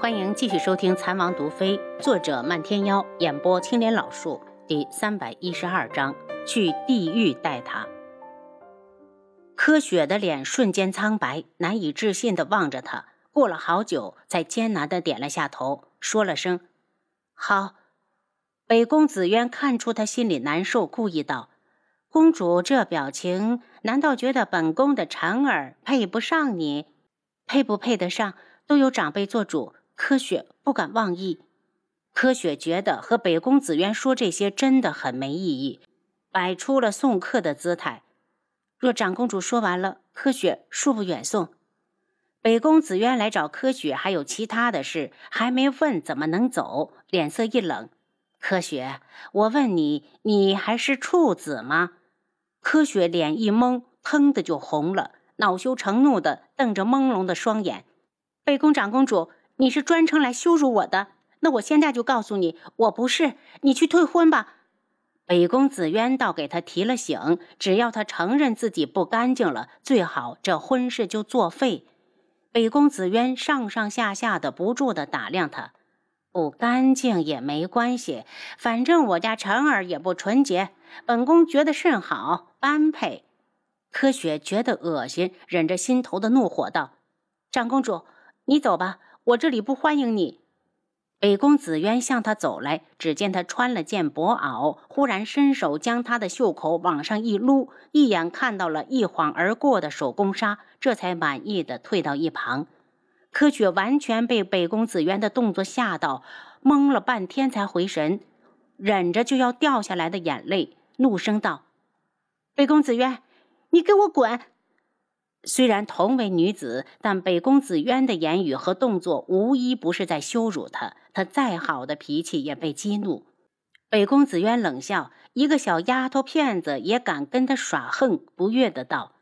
欢迎继续收听《残王毒妃》，作者漫天妖，演播青莲老树，第三百一十二章：去地狱带他。柯雪的脸瞬间苍白，难以置信地望着他，过了好久，才艰难地点了下头，说了声：“好。”北宫紫渊看出他心里难受，故意道：“公主这表情，难道觉得本宫的婵儿配不上你？配不配得上，都有长辈做主。”柯雪不敢妄议，柯雪觉得和北宫紫渊说这些真的很没意义，摆出了送客的姿态。若长公主说完了，柯雪恕不远送。北宫紫渊来找柯雪还有其他的事，还没问怎么能走，脸色一冷。柯雪，我问你，你还是处子吗？柯雪脸一懵，腾的就红了，恼羞成怒的瞪着朦胧的双眼。北宫长公主。你是专程来羞辱我的？那我现在就告诉你，我不是。你去退婚吧。北宫紫渊倒给他提了醒，只要他承认自己不干净了，最好这婚事就作废。北宫紫渊上上下下的不住的打量他，不干净也没关系，反正我家晨儿也不纯洁，本宫觉得甚好，般配。柯雪觉得恶心，忍着心头的怒火道：“长公主，你走吧。”我这里不欢迎你。北宫紫渊向他走来，只见他穿了件薄袄，忽然伸手将他的袖口往上一撸，一眼看到了一晃而过的手工纱，这才满意的退到一旁。柯雪完全被北宫紫渊的动作吓到，懵了半天才回神，忍着就要掉下来的眼泪，怒声道：“北宫紫渊，你给我滚！”虽然同为女子，但北宫紫渊的言语和动作无一不是在羞辱她。她再好的脾气也被激怒。北宫紫渊冷笑：“一个小丫头片子也敢跟他耍横？”不悦的道：“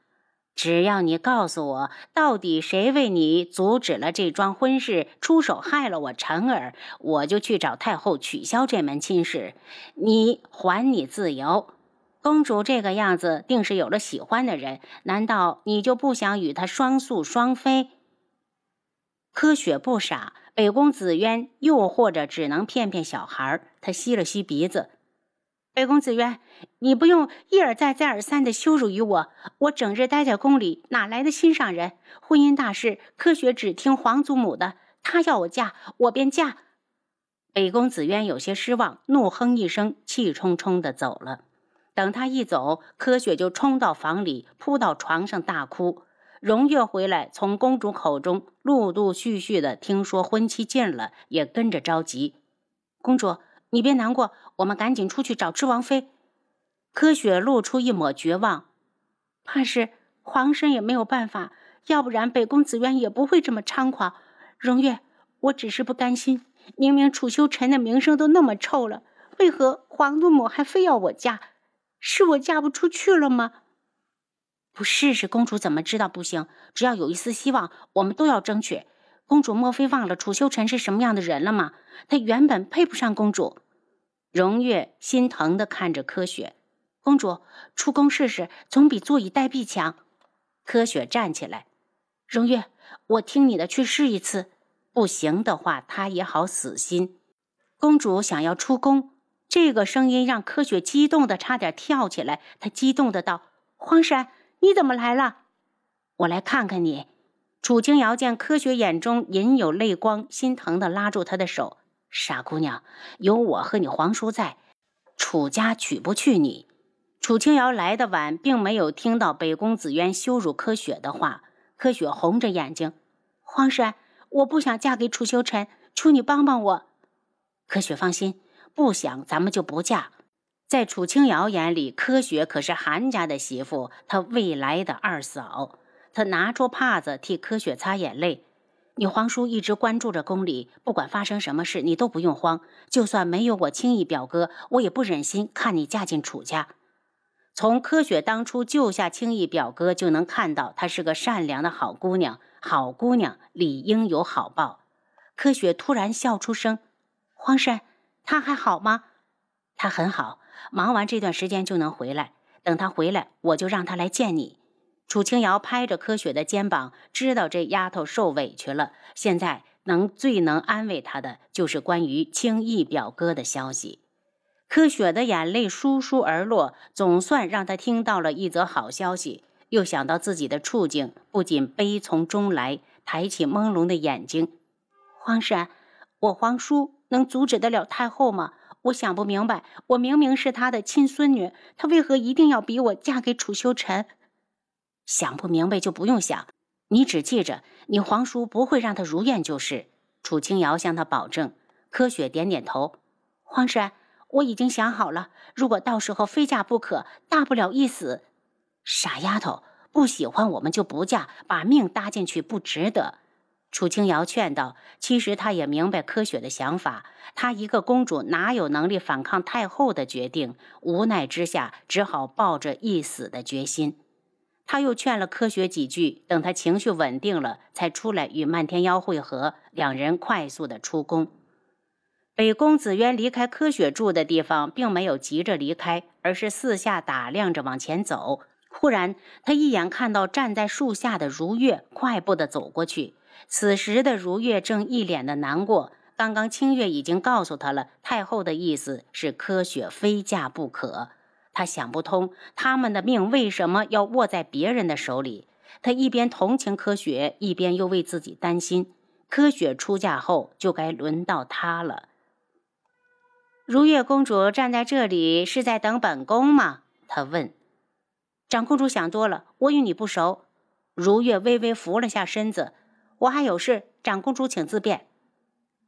只要你告诉我，到底谁为你阻止了这桩婚事，出手害了我辰儿，我就去找太后取消这门亲事，你还你自由。”公主这个样子，定是有了喜欢的人。难道你就不想与他双宿双飞？柯雪不傻，北宫紫渊又或者只能骗骗小孩。他吸了吸鼻子，北宫紫渊，你不用一而再、再而三的羞辱于我。我整日待在宫里，哪来的心上人？婚姻大事，柯雪只听皇祖母的。她要我嫁，我便嫁。北宫紫渊有些失望，怒哼一声，气冲冲的走了。等他一走，柯雪就冲到房里，扑到床上大哭。荣月回来，从公主口中陆陆续续的听说婚期近了，也跟着着急。公主，你别难过，我们赶紧出去找知王妃。柯雪露出一抹绝望，怕是皇上也没有办法，要不然北宫紫渊也不会这么猖狂。荣月，我只是不甘心，明明楚修臣的名声都那么臭了，为何皇祖母还非要我嫁？是我嫁不出去了吗？不试试，公主怎么知道不行？只要有一丝希望，我们都要争取。公主莫非忘了楚修臣是什么样的人了吗？他原本配不上公主。荣月心疼的看着柯雪，公主出宫试试，总比坐以待毙强。柯雪站起来，荣月，我听你的，去试一次。不行的话，她也好死心。公主想要出宫。这个声音让柯雪激动的差点跳起来，她激动的道：“荒山，你怎么来了？我来看看你。”楚清瑶见柯雪眼中隐有泪光，心疼的拉住她的手：“傻姑娘，有我和你皇叔在，楚家娶不去你。”楚清瑶来的晚，并没有听到北宫紫渊羞辱柯雪的话。柯雪红着眼睛：“荒山，我不想嫁给楚修臣，求你帮帮我。”柯雪放心。不想，咱们就不嫁。在楚清瑶眼里，柯雪可是韩家的媳妇，她未来的二嫂。她拿出帕子替柯雪擦眼泪。你皇叔一直关注着宫里，不管发生什么事，你都不用慌。就算没有我青义表哥，我也不忍心看你嫁进楚家。从柯雪当初救下青义表哥，就能看到她是个善良的好姑娘。好姑娘理应有好报。柯雪突然笑出声：“皇婶。”他还好吗？他很好，忙完这段时间就能回来。等他回来，我就让他来见你。楚清瑶拍着柯雪的肩膀，知道这丫头受委屈了，现在能最能安慰她的，就是关于青毅表哥的消息。柯雪的眼泪簌簌而落，总算让她听到了一则好消息。又想到自己的处境，不仅悲从中来，抬起朦胧的眼睛：“皇婶，我皇叔能阻止得了太后吗？我想不明白。我明明是她的亲孙女，她为何一定要逼我嫁给楚修臣？想不明白就不用想，你只记着，你皇叔不会让他如愿就是。”楚清瑶向他保证。柯雪点点头：“皇婶，我已经想好了，如果到时候非嫁不可，大不了一死。”傻丫头，不喜欢我们就不嫁，把命搭进去不值得。楚清瑶劝道：“其实她也明白柯雪的想法，她一个公主哪有能力反抗太后的决定？无奈之下，只好抱着一死的决心。”他又劝了柯雪几句，等她情绪稳定了，才出来与漫天妖会合。两人快速的出宫。北宫子渊离开柯雪住的地方，并没有急着离开，而是四下打量着往前走。忽然，他一眼看到站在树下的如月，快步的走过去。此时的如月正一脸的难过。刚刚清月已经告诉他了，太后的意思是柯雪非嫁不可。他想不通，他们的命为什么要握在别人的手里？他一边同情柯雪，一边又为自己担心。柯雪出嫁后，就该轮到他了。如月公主站在这里，是在等本宫吗？他问。长公主想多了，我与你不熟。如月微微扶了下身子，我还有事，长公主请自便。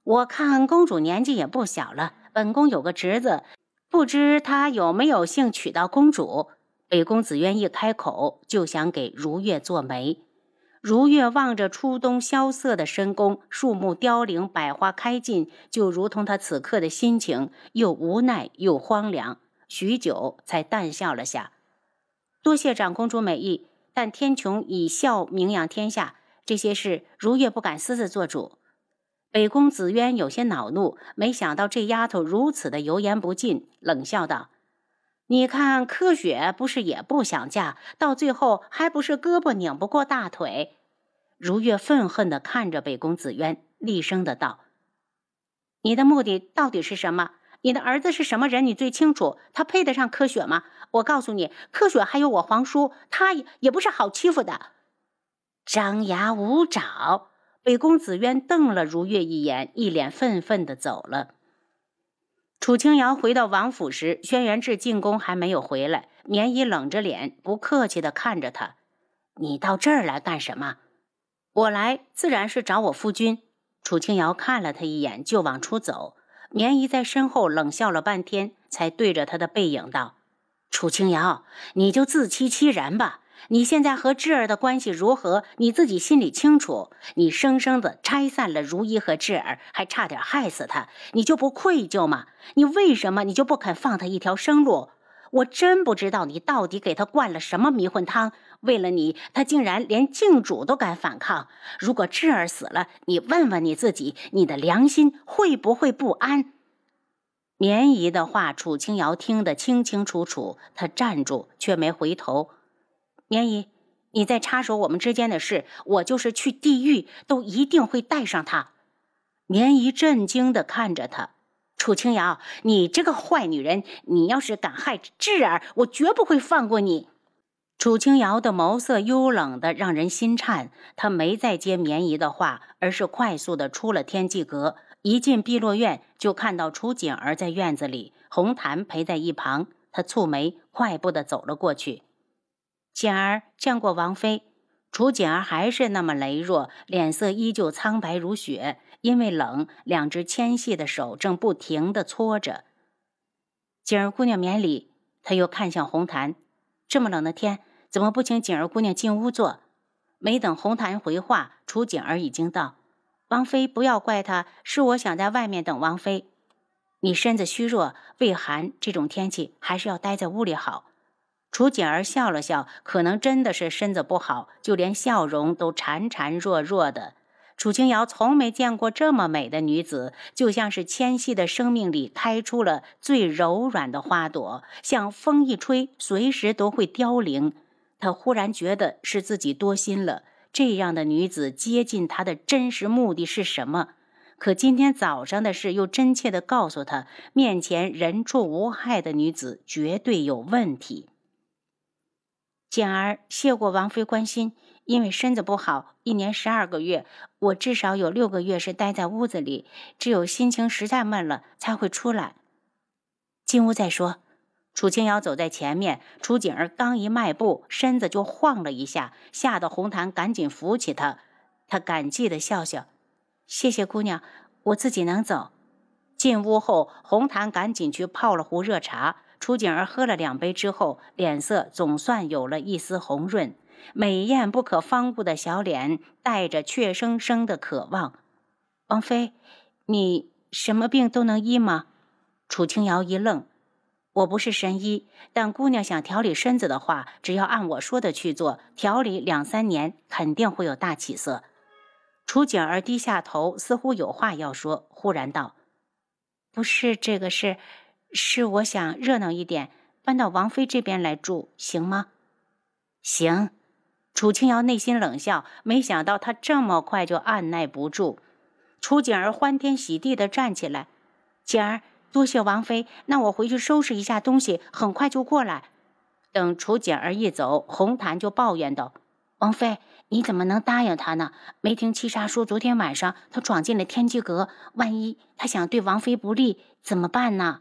我看公主年纪也不小了，本宫有个侄子，不知他有没有幸娶到公主。北宫子渊一开口，就想给如月做媒。如月望着初冬萧瑟的深宫，树木凋零，百花开尽，就如同他此刻的心情，又无奈又荒凉。许久，才淡笑了下。多谢长公主美意，但天穹以孝名扬天下，这些事如月不敢私自做主。北宫紫渊有些恼怒，没想到这丫头如此的油盐不进，冷笑道：“你看柯雪不是也不想嫁，到最后还不是胳膊拧不过大腿？”如月愤恨地看着北宫紫渊，厉声的道：“你的目的到底是什么？”你的儿子是什么人？你最清楚。他配得上柯雪吗？我告诉你，柯雪还有我皇叔，他也不是好欺负的。张牙舞爪，北宫紫渊瞪了如月一眼，一脸愤愤的走了。楚清瑶回到王府时，轩辕志进宫还没有回来。绵衣冷着脸，不客气的看着他：“你到这儿来干什么？”“我来自然是找我夫君。”楚清瑶看了他一眼，就往出走。绵姨在身后冷笑了半天，才对着他的背影道：“楚清瑶，你就自欺欺人吧。你现在和智儿的关系如何？你自己心里清楚。你生生的拆散了如一和智儿，还差点害死他，你就不愧疚吗？你为什么你就不肯放他一条生路？我真不知道你到底给他灌了什么迷魂汤。”为了你，他竟然连靖主都敢反抗。如果智儿死了，你问问你自己，你的良心会不会不安？绵姨的话，楚清瑶听得清清楚楚。她站住，却没回头。棉姨，你在插手我们之间的事，我就是去地狱，都一定会带上他。棉姨震惊的看着他，楚清瑶，你这个坏女人，你要是敢害智儿，我绝不会放过你。楚清瑶的眸色幽冷的让人心颤，她没再接棉姨的话，而是快速的出了天际阁。一进碧落院，就看到楚景儿在院子里，红檀陪在一旁。他蹙眉，快步的走了过去。景儿见过王妃。楚锦儿还是那么羸弱，脸色依旧苍白如雪，因为冷，两只纤细的手正不停的搓着。景儿姑娘免礼。他又看向红檀，这么冷的天。怎么不请景儿姑娘进屋坐？没等红檀回话，楚锦儿已经到。王妃不要怪他，是我想在外面等王妃。你身子虚弱，畏寒，这种天气还是要待在屋里好。楚景儿笑了笑，可能真的是身子不好，就连笑容都孱孱弱弱的。楚清瑶从没见过这么美的女子，就像是纤细的生命里开出了最柔软的花朵，像风一吹，随时都会凋零。他忽然觉得是自己多心了，这样的女子接近他的真实目的是什么。可今天早上的事又真切地告诉他，面前人畜无害的女子绝对有问题。简儿谢过王妃关心，因为身子不好，一年十二个月，我至少有六个月是待在屋子里，只有心情实在闷了才会出来。进屋再说。楚清瑶走在前面，楚景儿刚一迈步，身子就晃了一下，吓得红檀赶紧扶起她。他感激地笑笑：“谢谢姑娘，我自己能走。”进屋后，红檀赶紧去泡了壶热茶。楚景儿喝了两杯之后，脸色总算有了一丝红润，美艳不可方物的小脸带着怯生生的渴望。王妃，你什么病都能医吗？楚清瑶一愣。我不是神医，但姑娘想调理身子的话，只要按我说的去做，调理两三年，肯定会有大起色。楚景儿低下头，似乎有话要说，忽然道：“不是这个事，是我想热闹一点，搬到王妃这边来住，行吗？”“行。”楚清瑶内心冷笑，没想到他这么快就按耐不住。楚景儿欢天喜地地站起来：“景儿。”多谢王妃，那我回去收拾一下东西，很快就过来。等楚简儿一走，红檀就抱怨道：“王妃，你怎么能答应他呢？没听七杀说，昨天晚上他闯进了天机阁，万一他想对王妃不利，怎么办呢？”